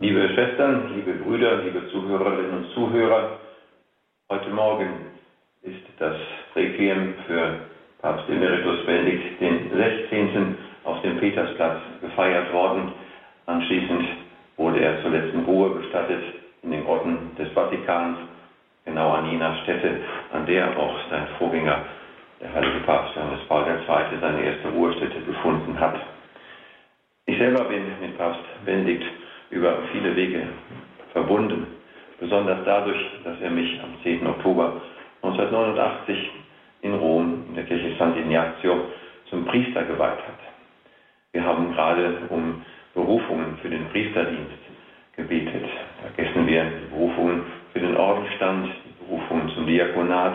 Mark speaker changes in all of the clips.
Speaker 1: Liebe Schwestern, liebe Brüder, liebe Zuhörerinnen und Zuhörer, heute Morgen ist das Requiem für Papst Emeritus Benedikt XVI. auf dem Petersplatz gefeiert worden. Anschließend wurde er zur letzten Ruhe bestattet in den Grotten des Vatikans, genau an jener Stätte, an der auch sein Vorgänger, der heilige Papst Johannes Paul II., seine erste Ruhestätte gefunden hat. Ich selber bin mit Papst Benedikt über viele Wege verbunden, besonders dadurch, dass er mich am 10. Oktober 1989 in Rom in der Kirche Sant'Ignazio zum Priester geweiht hat. Wir haben gerade um Berufungen für den Priesterdienst gebetet. Vergessen wir die Berufungen für den Ordenstand, die Berufungen zum Diakonat,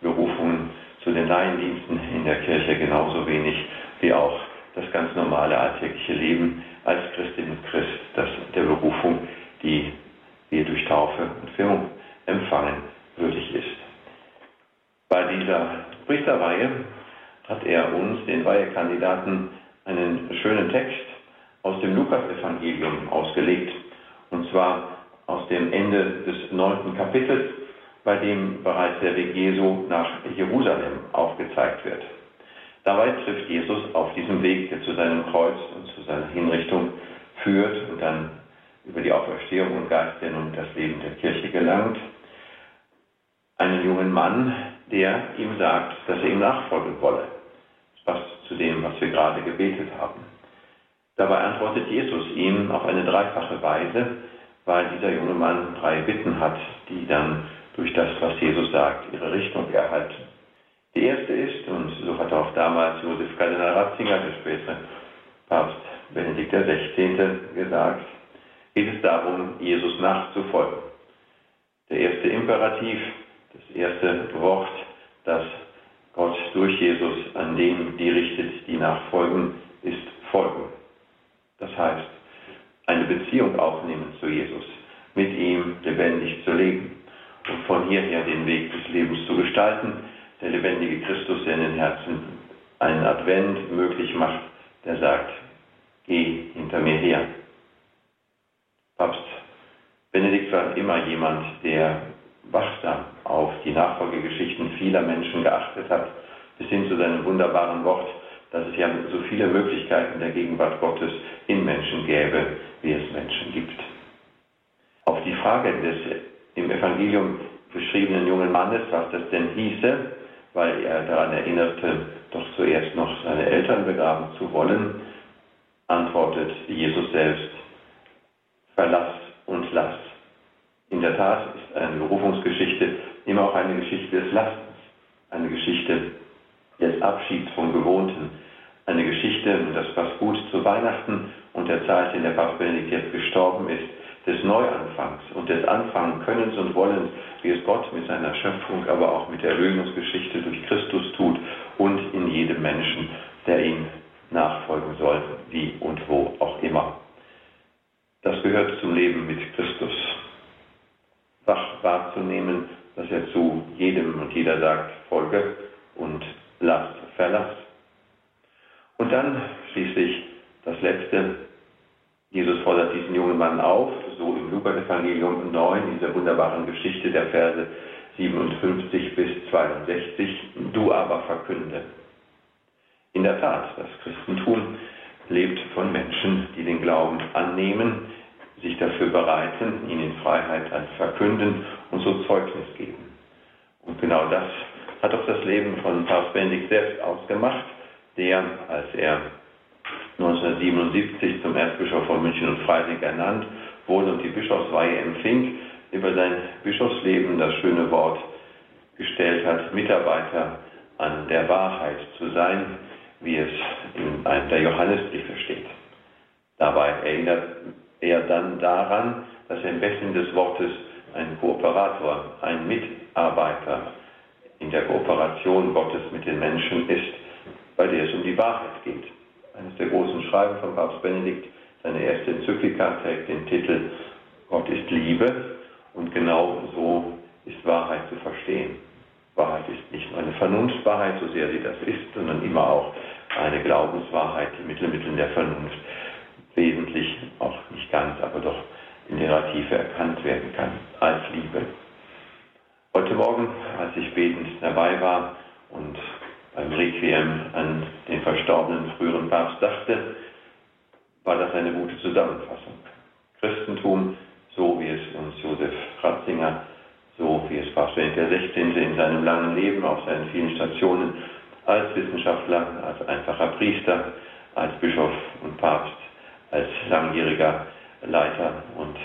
Speaker 1: Berufungen zu den Laiendiensten in der Kirche genauso wenig wie auch das ganz normale alltägliche Leben als Christin und Christ, das der Berufung, die wir durch Taufe und Firmung empfangen, würdig ist. Bei dieser Priesterweihe hat er uns, den Weihekandidaten, einen schönen Text aus dem Lukasevangelium ausgelegt, und zwar aus dem Ende des neunten Kapitels, bei dem bereits der Weg Jesu nach Jerusalem aufgezeigt wird. Dabei trifft Jesus auf diesem Weg, der zu seinem Kreuz und zu seiner Hinrichtung führt und dann über die Auferstehung und Geist, der nun das Leben der Kirche gelangt, einen jungen Mann, der ihm sagt, dass er ihm nachfolgen wolle. Das passt zu dem, was wir gerade gebetet haben. Dabei antwortet Jesus ihm auf eine dreifache Weise, weil dieser junge Mann drei Bitten hat, die dann durch das, was Jesus sagt, ihre Richtung erhalten. Die erste ist, und so hat auch damals Josef Kardinal Ratzinger, der spätere Papst Benedikt XVI. gesagt, geht es darum, Jesus nachzufolgen. Der erste Imperativ, das erste Wort, das Gott durch Jesus an den die richtet, die nachfolgen, ist folgen. Das heißt, eine Beziehung aufnehmen zu Jesus, mit ihm lebendig zu leben und von hierher den Weg des Lebens zu gestalten, der lebendige Christus, der in den Herzen einen Advent möglich macht, der sagt, geh hinter mir her. Papst Benedikt war immer jemand, der wachsam auf die Nachfolgegeschichten vieler Menschen geachtet hat, bis hin zu seinem wunderbaren Wort, dass es ja so viele Möglichkeiten der Gegenwart Gottes in Menschen gäbe, wie es Menschen gibt. Auf die Frage des im Evangelium beschriebenen jungen Mannes, was das denn hieße, weil er daran erinnerte, doch zuerst noch seine Eltern begraben zu wollen, antwortet Jesus selbst, verlass und lass. In der Tat ist eine Berufungsgeschichte immer auch eine Geschichte des Lastens, eine Geschichte des Abschieds vom Gewohnten, eine Geschichte, das passt gut zu Weihnachten und der Zeit, in der Papst Benedikt jetzt gestorben ist, des Neuanfangs und des Anfangenkönnens und Wollens, wie es Gott mit seiner Schöpfung, aber auch mit der Erlösungsgeschichte durch Christus tut und in jedem Menschen, der ihm nachfolgen soll, wie und wo auch immer. Das gehört zum Leben mit Christus. Wach wahrzunehmen, dass er zu jedem und jeder sagt, folge und lasst, verlass. Und dann schließlich das Letzte, Jesus fordert diesen jungen Mann auf, so im Lukas-Evangelium 9, dieser wunderbaren Geschichte der Verse 57 bis 62, du aber verkünde. In der Tat, das Christentum lebt von Menschen, die den Glauben annehmen, sich dafür bereiten, ihn in Freiheit dann verkünden und so Zeugnis geben. Und genau das hat auch das Leben von Papst Benedikt selbst ausgemacht, der, als er 1977 zum Erzbischof von München und Freising ernannt wurde und die Bischofsweihe empfing, über sein Bischofsleben das schöne Wort gestellt hat, Mitarbeiter an der Wahrheit zu sein, wie es in einem der Johannesbriefe steht. Dabei erinnert er dann daran, dass er im besten des Wortes ein Kooperator, ein Mitarbeiter in der Kooperation Gottes mit den Menschen ist, bei der es um die Wahrheit geht eines der großen Schreiben von Papst Benedikt, seine erste Enzyklika trägt den Titel Gott ist Liebe und genau so ist Wahrheit zu verstehen. Wahrheit ist nicht nur eine Vernunftwahrheit, so sehr sie das ist, sondern immer auch eine Glaubenswahrheit, die mit den Mitteln der Vernunft wesentlich, auch nicht ganz, aber doch in ihrer Tiefe erkannt werden kann, als Liebe. Heute Morgen, als ich betend dabei war und beim Requiem an den verstorbenen früheren Papst dachte, war das eine gute Zusammenfassung. Christentum, so wie es uns Josef Ratzinger, so wie es Papst Benedikt XVI. in seinem langen Leben auf seinen vielen Stationen als Wissenschaftler, als einfacher Priester, als Bischof und Papst, als langjähriger Leiter und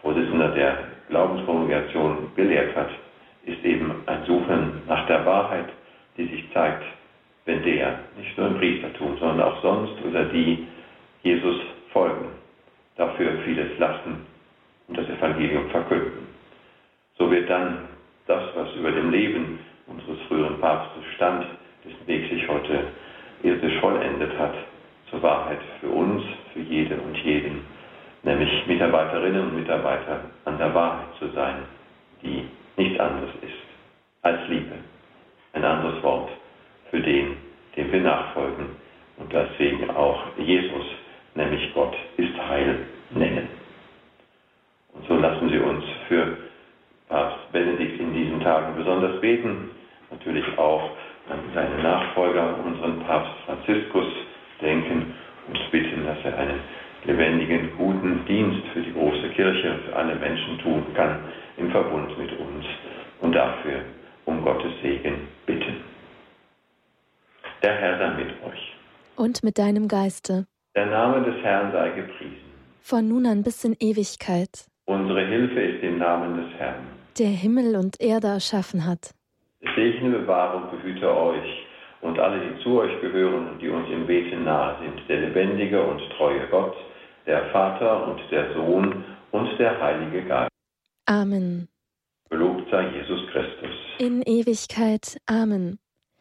Speaker 1: Vorsitzender der Glaubenskongregation gelehrt hat, ist eben ein Suchen nach der Wahrheit, die sich zeigt, wenn der, nicht nur im Priestertum, sondern auch sonst oder die Jesus folgen, dafür vieles lassen und das Evangelium verkünden. So wird dann das, was über dem Leben unseres früheren Papstes stand, dessen Weg sich heute irdisch vollendet hat, zur Wahrheit für uns, für jede und jeden, nämlich Mitarbeiterinnen und Mitarbeiter an der Wahrheit zu sein, die nichts anderes ist als Liebe. Ein anderes Wort für den, dem wir nachfolgen und deswegen auch Jesus, nämlich Gott ist Heil, nennen. Und so lassen Sie uns für Papst Benedikt in diesen Tagen besonders beten, natürlich auch an seine Nachfolger, unseren Papst Franziskus, denken und bitten, dass er einen lebendigen, guten Dienst für die große Kirche und für alle Menschen tun kann, im Verbund mit uns und dafür um Gottes Segen bitten. Der Herr sei mit euch.
Speaker 2: Und mit deinem Geiste.
Speaker 1: Der Name des Herrn sei gepriesen.
Speaker 2: Von nun an bis in Ewigkeit.
Speaker 1: Unsere Hilfe ist im Namen des Herrn.
Speaker 2: Der Himmel und Erde erschaffen hat.
Speaker 1: Segne, bewahre und behüte euch und alle, die zu euch gehören und die uns im Beten nahe sind, der lebendige und treue Gott, der Vater und der Sohn und der Heilige Geist.
Speaker 2: Amen.
Speaker 1: Gelobt sei Jesus Christus.
Speaker 2: In Ewigkeit. Amen.